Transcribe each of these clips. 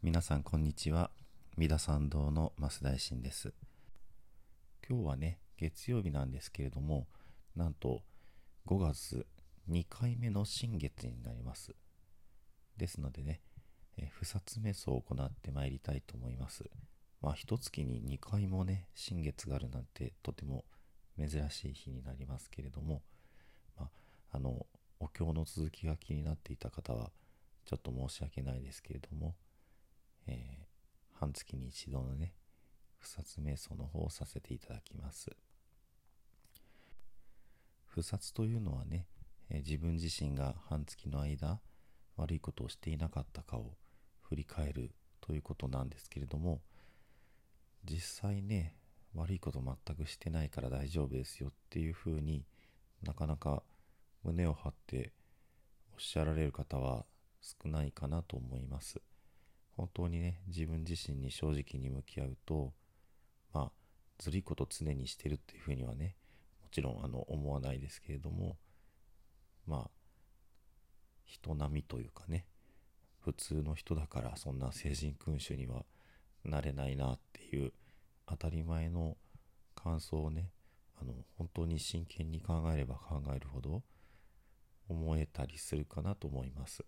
皆さんこんにちは。三田参道の増大臣です。今日はね月曜日なんですけれどもなんと5月2回目の新月になります。ですのでね不殺瞑想を行ってまいりたいと思います。まあ一月に2回もね新月があるなんてとても珍しい日になりますけれども、まあ、あのお経の続きが気になっていた方はちょっと申し訳ないですけれども、えー、半月に一度のね不殺瞑想の方をさせていただきます。不殺というのはね、えー、自分自身が半月の間悪いことをしていなかったかを振り返るということなんですけれども実際ね悪いこと全くしてないから大丈夫ですよっていうふうになかなか胸を張っておっしゃられる方は少ないかなと思います。本当にね自分自身に正直に向き合うとまあずるいこと常にしてるっていうふうにはねもちろんあの思わないですけれどもまあ人並みというかね普通の人だからそんな聖人君主にはなれないなっていう当たり前の感想をねあの本当に真剣に考えれば考えるほど思えたりするかなと思います。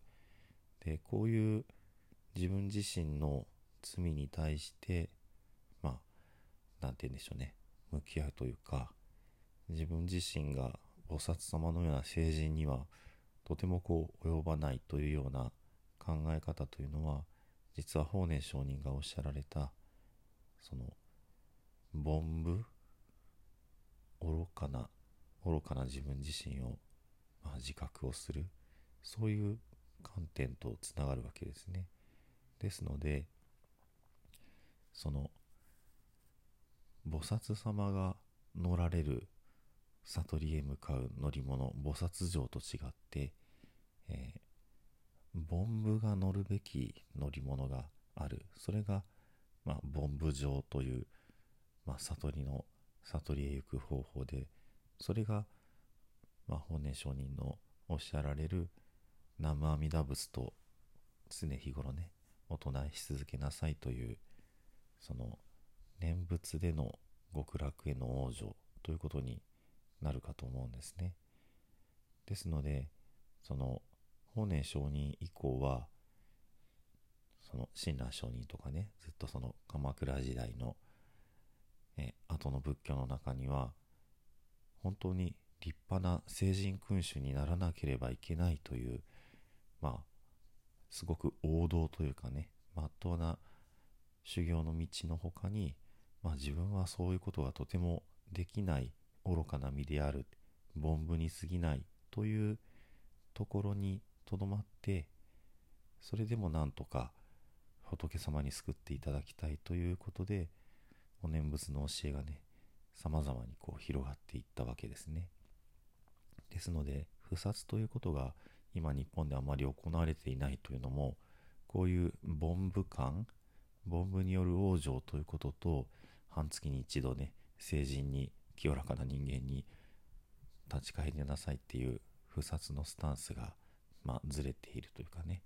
でこういう自分自身の罪に対してまあ何て言うんでしょうね。向き合うというか自分自身が菩薩様のような聖人にはとてもこう及ばないというような考え方というのは実は法然上人がおっしゃられたその凡夫愚かな愚かな自分自身を、まあ、自覚をするそういう観点とつながるわけですね。ですのでその菩薩様が乗られる悟りへ向かう乗り物菩薩城と違って、えー、凡夫が乗るべき乗り物がある。それが、まあ、凡夫城という、まあ、悟りの悟りへ行く方法でそれが、まあ、本音上人のおっしゃられる南無阿弥陀仏と常日頃ねお唱えし続けなさいというその念仏での極楽への往生ということになるかと思うんですね。ですのでその法然上人以降はその親鸞上人とかねずっとその鎌倉時代のえ後の仏教の中には本当に立派な聖人君主にならなければいけないというまあすごく王道というかねまっとうな修行の道の他に、まあ、自分はそういうことがとてもできない愚かな身である凡夫に過ぎないというところにとどまってそれでもなんとか仏様に救っていただきたいということでお念仏の教えがね様々にこう広がっていったわけですね。ですので不殺ということが今日本であまり行われていないというのもこういう凡夫感凡夫による往生ということと半月に一度ね成人に清らかな人間に立ち返りなさいっていう不殺のスタンスが、まあ、ずれているというかね。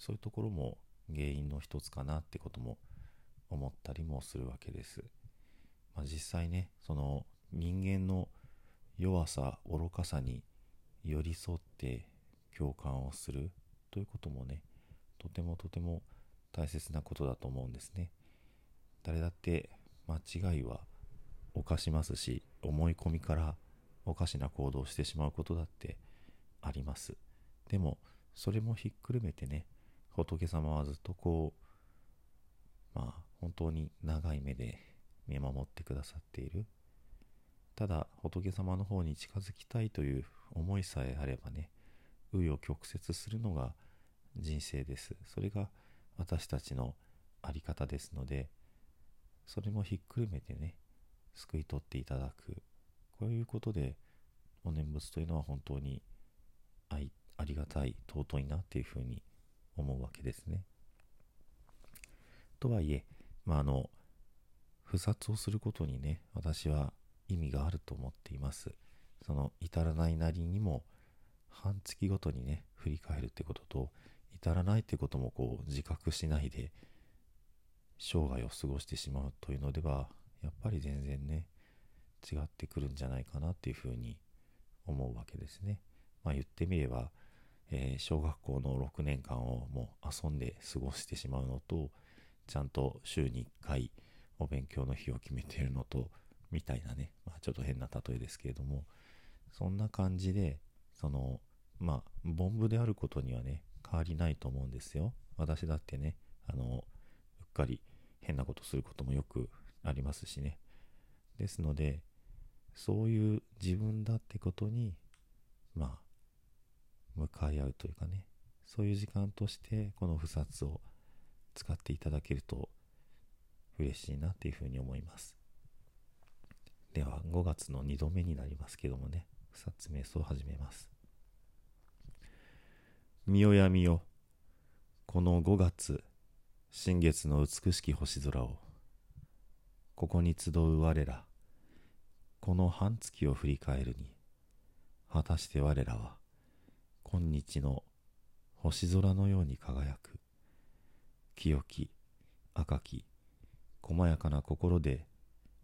そういうところも原因の一つかなってことも思ったりもするわけです、まあ、実際ねその人間の弱さ愚かさに寄り添って共感をするということもねとてもとても大切なことだと思うんですね。誰だって間違いは犯しますし思い込みからおかしな行動をしてしまうことだってあります。でもそれもひっくるめてね仏様はずっとこうまあ本当に長い目で見守ってくださっている。ただ仏様の方に近づきたいという思いさえあればね紆余曲折するのが人生ですそれが私たちの在り方ですのでそれもひっくるめてね救い取っていただくこういうことでお念仏というのは本当にありがたい尊いなっていうふうに思うわけですね。とはいえ、まあ、あの不殺をすることにね私は意味があると思っています。その至らないなりにも半月ごとにね振り返るってことと至らないってこともこう自覚しないで生涯を過ごしてしまうというのではやっぱり全然ね違ってくるんじゃないかなっていうふうに思うわけですね。まあ言ってみれば、えー、小学校の6年間をもう遊んで過ごしてしまうのとちゃんと週に1回お勉強の日を決めているのとみたいなね、まあ、ちょっと変な例えですけれどもそんな感じでそのまあボンであることにはね変わりないと思うんですよ。私だってねあのうっかり変なことすることもよくありますしね。ですのでそういう自分だってことにまあ向かい合うというかねそういう時間としてこの不殺を使っていただけると嬉しいなっていうふうに思います。では5月の2度目になりますけどもね。不殺瞑想を始めます。見よやみよ。この5月新月の美しき星空を。ここに集う我ら。この半月を振り返るに。果たして我らは今日の星空のように輝く。清き赤き細やかな心で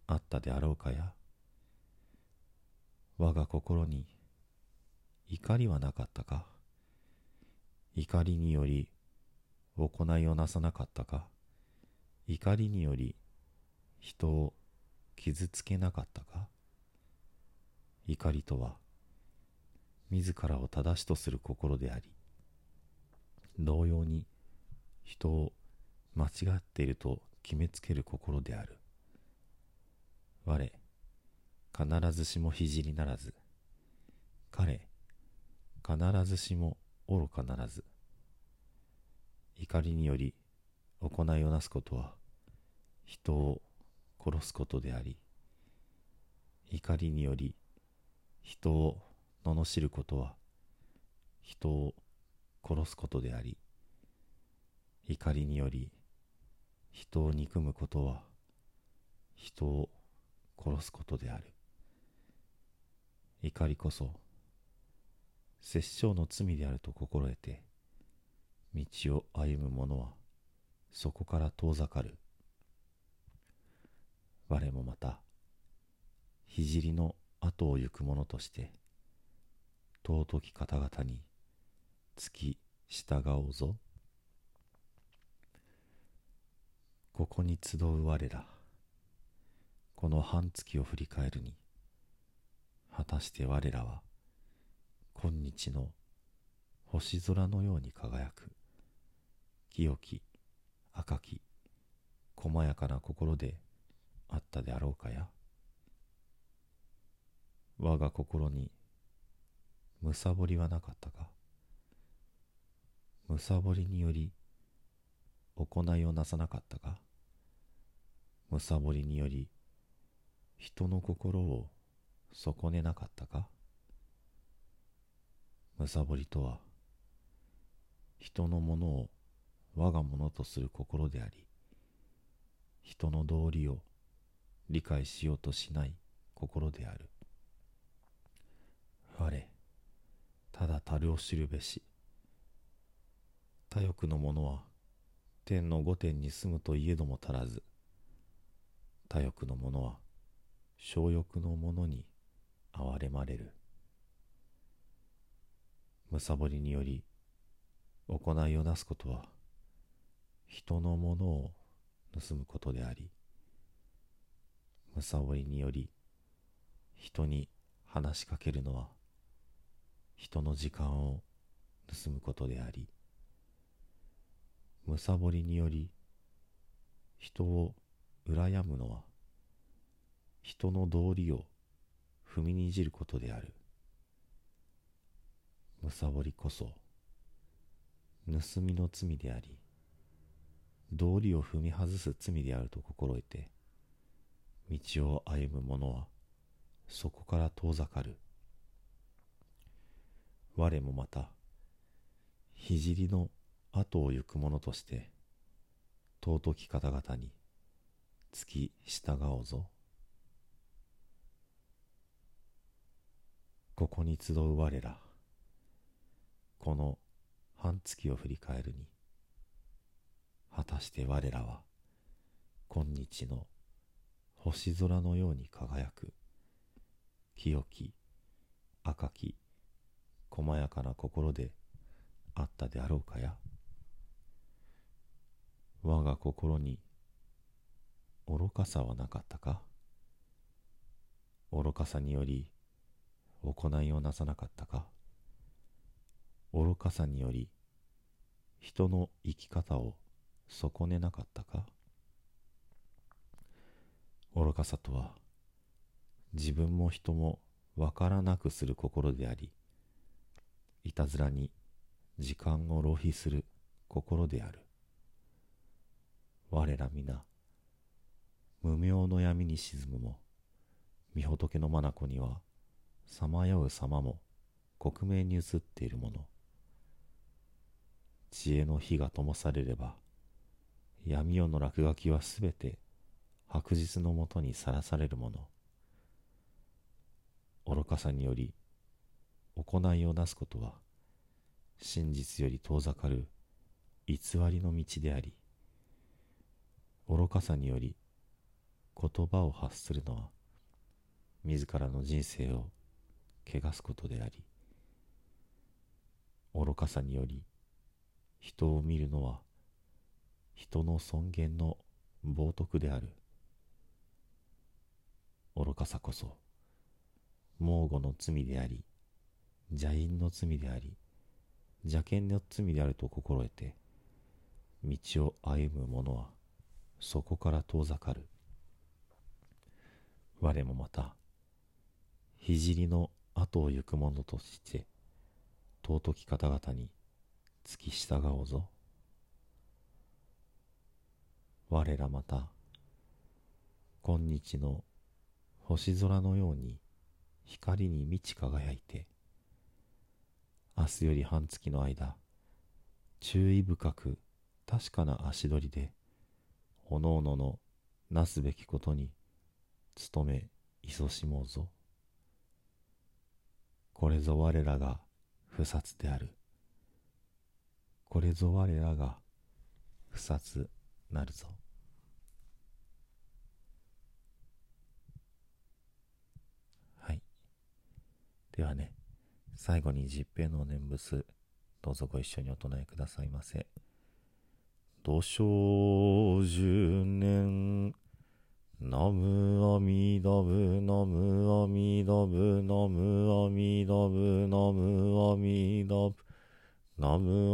あったであろうかや。我が心に怒りはなかったか？怒りにより行いをなさなかったか？怒りにより人を傷つけなかったか？怒りとは自らを正しとする心であり同様に人を間違っていると決めつける心である。我必ずしも肘にならず。彼必ずしも愚かならず。怒りにより行いをなすことは人を殺すことであり怒りにより人を罵ることは人を殺すことであり怒りにより人を憎むことは人を殺すことである。怒りこそ殺生の罪であると心得て道を歩む者はそこから遠ざかる。我もまた聖の後を行く者として尊き方々に付き従おうぞ。ここに集う我らこの半月を振り返るに果たして我らは今日の星空のように輝く。清き赤き細やかな心であったであろうかや。我が心にむさぼりはなかったか。むさぼりにより行いをなさなかったか。むさぼりにより人の心を損ねなかったか？むさぼりとは人のものを我がものとする心であり人の道理を理解しようとしない心である。我ただ樽を知るべし。他欲の者は天の御殿に住むといえども足らず。他欲の者は小欲の者に憐れまれる。むさぼりにより行いをなすことは人のものを盗むことでありむさぼりにより人に話しかけるのは人の時間を盗むことでありむさぼりにより人を羨むのは人の道理を踏みにじることである。むさぼりこそ盗みの罪であり道理を踏み外す罪であると心得て道を歩む者はそこから遠ざかる。我もまた聖の後を行く者として尊き方々に付き従おうぞ。ここに集う我らこの半月を振り返るに果たして我らは今日の星空のように輝く清き赤き細やかな心であったであろうかや。我が心に愚かさはなかったか。愚かさにより行いをなさなかったか？愚かさにより人の生き方を損ねなかったか？愚かさとは自分も人もわからなくする心でありいたずらに時間を浪費する心である。我ら皆無明の闇に沈むも御仏の眼にはさまよう様も克明に映っているもの。知恵の火が灯されれば闇夜の落書きはすべて白日のもとにさらされるもの。愚かさにより行いをなすことは真実より遠ざかる偽りの道であり愚かさにより言葉を発するのは自らの人生を汚すことであり愚かさにより人を見るのは人の尊厳の冒涜である。愚かさこそ猛虎の罪であり邪因の罪であり邪剣の罪であると心得て道を歩む者はそこから遠ざかる。我もまた聖の後を行く者として尊き方々に付き従おうぞ。我らまた今日の星空のように光に満ち輝いて明日より半月の間注意深く確かな足取りでおのおののなすべきことに努め勤しもうぞ。これぞ我らが不殺である。これぞ我らが不殺なるぞ。はい。ではね最後に十平の念仏どうぞご一緒にお唱えくださいませ。土生十年ナムアミダブ Name